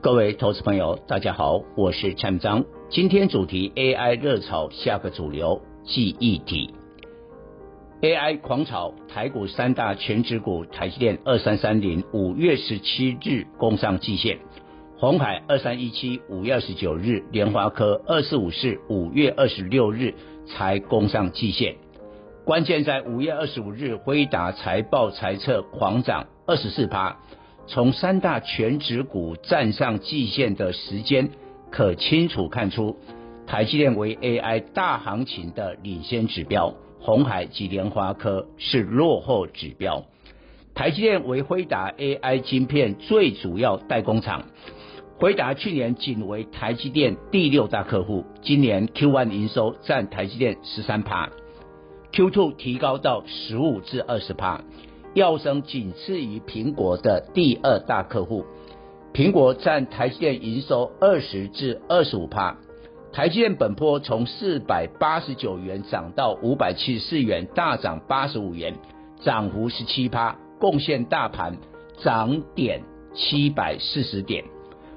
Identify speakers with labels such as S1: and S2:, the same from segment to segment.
S1: 各位投资朋友，大家好，我是蔡明彰。今天主题 AI 热潮下个主流记忆体，AI 狂潮，台股三大权值股台积电二三三零五月十七日攻上季线，鸿海二三一七五月二十九日，联华科二四五四五月二十六日才攻上季线。关键在五月二十五日，辉达财报财测狂涨二十四趴。从三大全值股站上季线的时间，可清楚看出，台积电为 AI 大行情的领先指标，鸿海及联华科是落后指标。台积电为辉达 AI 晶片最主要代工厂，辉达去年仅为台积电第六大客户，今年 Q1 营收占台积电十三趴，Q2 提高到十五至二十趴。跃升仅次于苹果的第二大客户，苹果占台积电营收二十至二十五趴。台积电本波从四百八十九元涨到五百七十四元，大涨八十五元，涨幅十七趴，贡献大盘涨点七百四十点。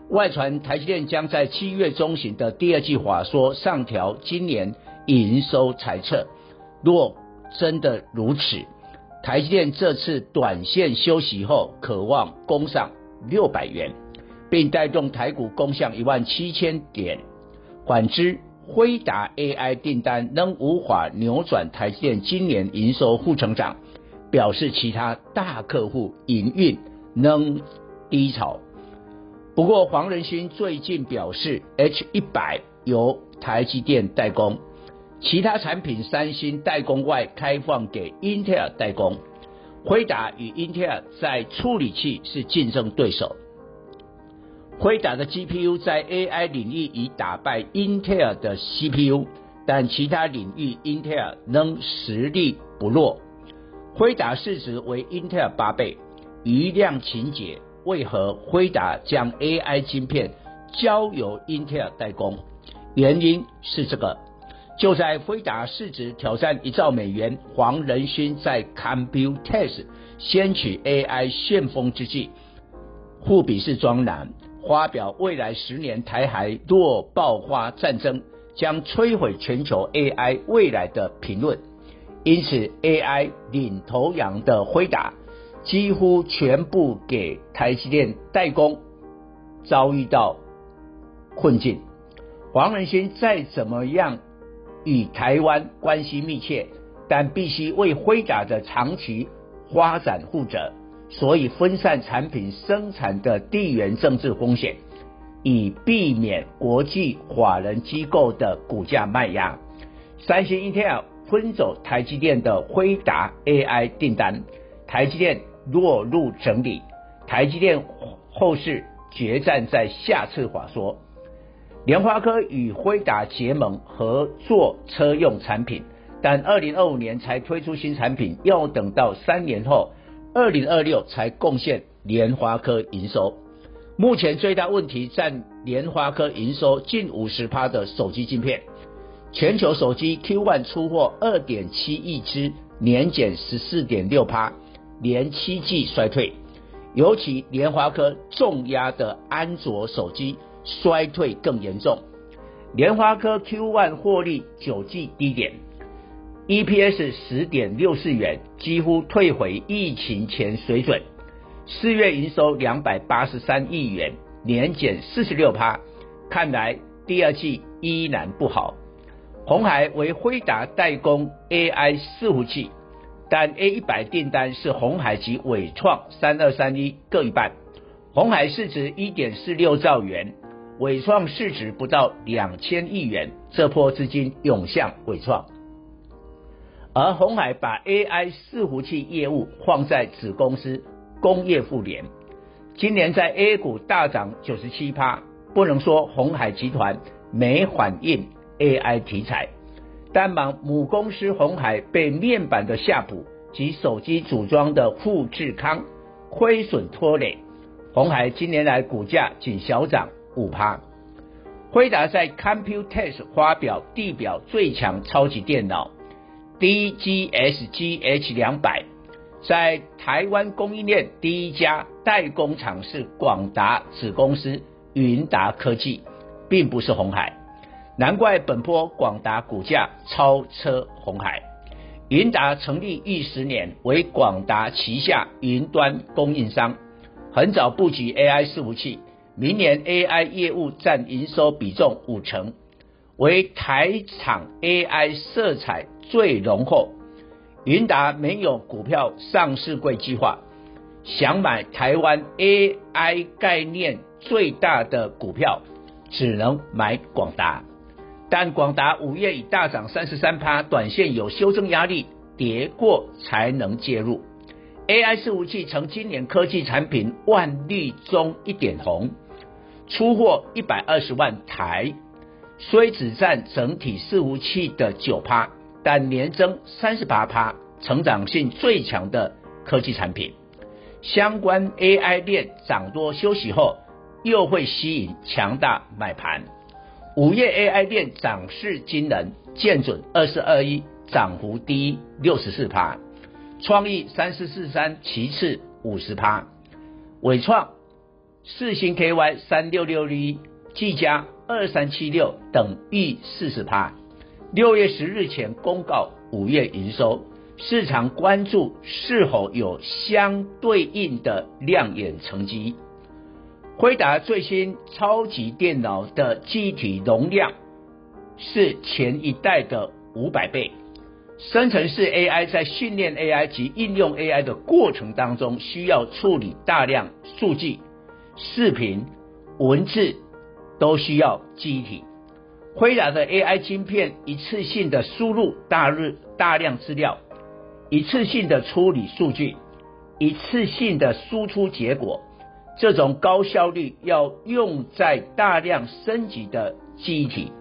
S1: 外传台积电将在七月中旬的第二季华说上调今年营收财测，若真的如此。台积电这次短线休息后，可望攻上六百元，并带动台股攻向一万七千点。反之，辉达 AI 订单仍无法扭转台积电今年营收负成长，表示其他大客户营运仍低潮。不过，黄仁勋最近表示，H100 由台积电代工。其他产品，三星代工外开放给英特尔代工。辉达与英特尔在处理器是竞争对手。辉达的 GPU 在 AI 领域已打败英特尔的 CPU，但其他领域英特尔仍实力不弱。辉达市值为英特尔八倍，余量情节为何辉达将 AI 晶片交由英特尔代工？原因是这个。就在辉达市值挑战一兆美元，黄仁勋在 Computex 掀起 AI 旋风之际，富比士专栏发表未来十年台海若爆发战争，将摧毁全球 AI 未来的评论。因此，AI 领头羊的辉达几乎全部给台积电代工，遭遇到困境。黄仁勋再怎么样？与台湾关系密切，但必须为辉达的长期发展负责，所以分散产品生产的地缘政治风险，以避免国际法人机构的股价卖压。三星、英特尔分走台积电的辉达 AI 订单，台积电落入整理，台积电后市决战在下次话说。联发科与辉达结盟合作车用产品，但二零二五年才推出新产品，要等到三年后，二零二六才贡献联发科营收。目前最大问题占联发科营收近五十趴的手机晶片，全球手机 Q1 出货二点七亿只，年减十四点六趴，连七季衰退。尤其联发科重压的安卓手机。衰退更严重，联发科 Q1 获利九季低点，EPS 十点六四元，几乎退回疫情前水准。四月营收两百八十三亿元，年减四十六趴，看来第二季依然不好。鸿海为辉达代工 AI 伺服器，但 A100 订单是鸿海及伟创三二三一各一半，鸿海市值一点四六兆元。伟创市值不到两千亿元，这波资金涌向伟创。而鸿海把 AI 伺服器业务放在子公司工业富联，今年在 A 股大涨九十七趴，不能说鸿海集团没反应 AI 题材，但忙母公司鸿海被面板的夏普及手机组装的富士康亏损拖累，鸿海今年来股价仅小涨五趴。辉达在 Computex 发表地表最强超级电脑。DGS GH200，在台湾供应链第一家代工厂是广达子公司云达科技，并不是红海，难怪本波广达股价超车红海。云达成立逾十年，为广达旗下云端供应商，很早布局 AI 伺服器，明年 AI 业务占营收比重五成。为台厂 AI 色彩最浓厚，云达没有股票上市柜计划，想买台湾 AI 概念最大的股票，只能买广达。但广达五月已大涨三十三趴，短线有修正压力，跌过才能介入。AI 伺服器成今年科技产品万绿中一点红，出货一百二十万台。虽只占整体伺服器的九趴，但年增三十八趴，成长性最强的科技产品。相关 AI 链涨多休息后，又会吸引强大买盘。午夜 AI 链涨势惊人，建准二四二一涨幅第一六十四趴，创意三四四三其次五十趴，纬创四星 KY 三六六一技嘉。二三七六等逾四十趴，六月十日前公告五月营收，市场关注是否有相对应的亮眼成绩。辉达最新超级电脑的机体容量是前一代的五百倍，生成式 AI 在训练 AI 及应用 AI 的过程当中，需要处理大量数据、视频、文字。都需要记忆体。辉达的 AI 晶片一次性的输入大日大量资料，一次性的处理数据，一次性的输出结果，这种高效率要用在大量升级的记忆体。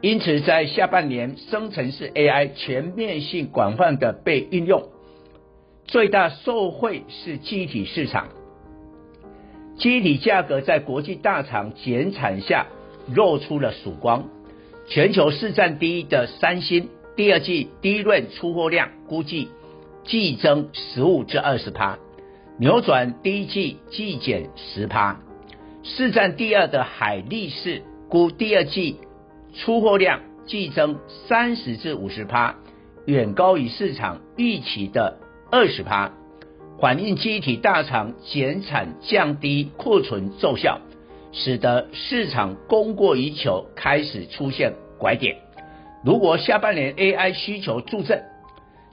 S1: 因此，在下半年，生成式 AI 全面性广泛的被运用，最大受惠是记忆体市场。记忆体价格在国际大厂减产下露出了曙光。全球市占第一的三星，第二季 DRAM 出货量估计季增十五至二十趴，扭转第一季季减十趴。市占第二的海力士估第二季出货量季增三十至五十趴，远高于市场预期的二十趴。反映机体大厂减产、降低库存奏效，使得市场供过于求，开始出现拐点。如果下半年 AI 需求助阵，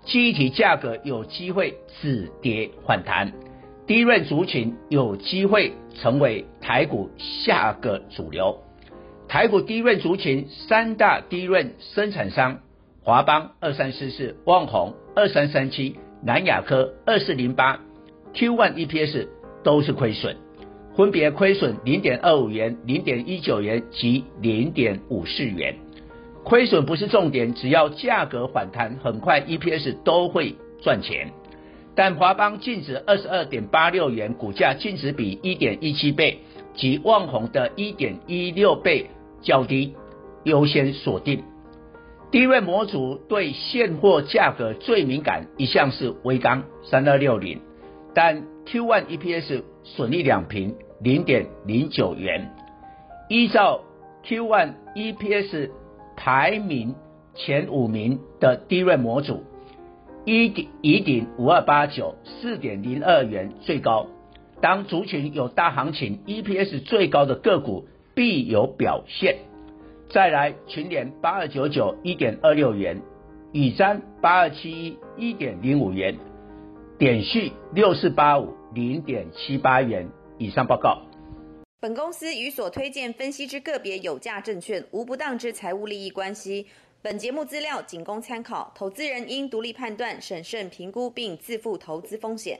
S1: 机体价格有机会止跌反弹低润族群有机会成为台股下个主流。台股低润族群三大低润生产商：华邦二三四四、旺宏二三三七。南亚科二四零八、QOne EPS 都是亏损，分别亏损零点二五元、零点一九元及零点五四元。亏损不是重点，只要价格反弹，很快 EPS 都会赚钱。但华邦净值二十二点八六元，股价净值比一点一七倍，及旺宏的一点一六倍较低，优先锁定。DRAM 模组对现货价格最敏感，一向是威刚三二六零，但 Q1 EPS 损益两平零点零九元。依照 Q1 EPS 排名前五名的 DRAM 模组，一顶一顶五二八九四点零二元最高。当族群有大行情，EPS 最高的个股必有表现。再来群联八二九九一点二六元，宇瞻八二七一一点零五元，点序六四八五零点七八元。以上报告。
S2: 本公司与所推荐分析之个别有价证券无不当之财务利益关系。本节目资料仅供参考，投资人应独立判断、审慎评估并自负投资风险。